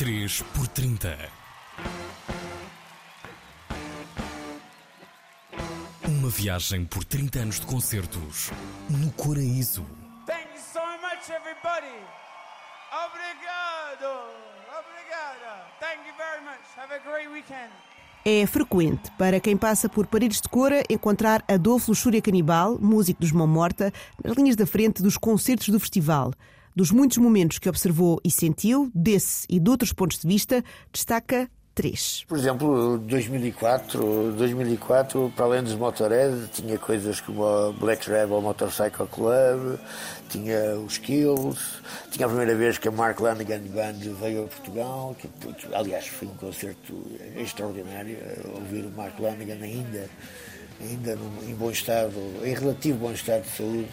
3 por 30 Uma viagem por 30 anos de concertos no Coraíso. Thank you so much, everybody. Obrigado. Obrigada. Thank you very much. Have a great weekend. É frequente para quem passa por Paredes de Cora encontrar Adolfo Luxúria Canibal, músico dos Mão Morta, nas linhas da frente dos concertos do festival. Dos muitos momentos que observou e sentiu, desse e de outros pontos de vista, destaca três. Por exemplo, 2004, 2004 para além dos Motorhead, tinha coisas como a Black Rebel Motorcycle Club, tinha os Kills, tinha a primeira vez que a Mark Lanigan Band veio a Portugal, que, que, aliás foi um concerto extraordinário, ouvir o Mark Lanigan ainda, ainda em bom estado, em relativo bom estado de saúde.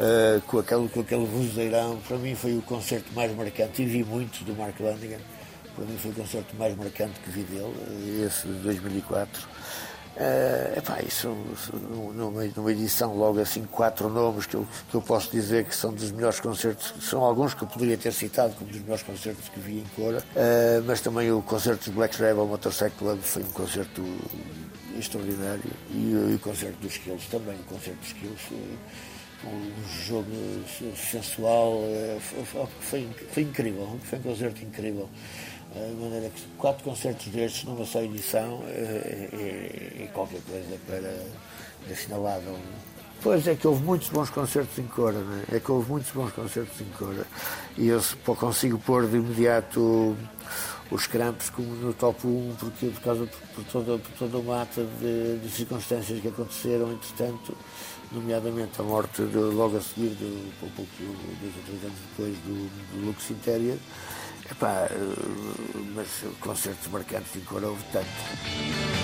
Uh, com, aquele, com aquele vozeirão, para mim foi o concerto mais marcante e vi muito do Mark Lanigan para mim foi o concerto mais marcante que vi dele, esse de 2004. Uh, epá, isso, numa, numa edição logo assim, quatro nomes que eu, que eu posso dizer que são dos melhores concertos, são alguns que eu poderia ter citado como dos melhores concertos que vi em Cora, uh, mas também o concerto dos Black Rebel Motorcycle Club foi um concerto extraordinário e, e o concerto dos Skills também, o concerto dos Skills foi um jogo sensual, eh, foi, foi, incrível, foi um concerto incrível. De maneira que quatro concertos destes numa só edição é, é, qualquer coisa para assinalar. Pois é que houve muitos bons concertos em Cora, é? é? que houve muitos bons concertos em Cora. E eu consigo pôr de imediato os Crampos como no top 1, porque por causa por toda, por toda uma mata de, de, circunstâncias que aconteceram, entretanto, nomeadamente a morte de, logo a seguir, um pouco, dois ou três anos depois, do, do Lux Interior. Epá, mas concertos marcantes houve tanto.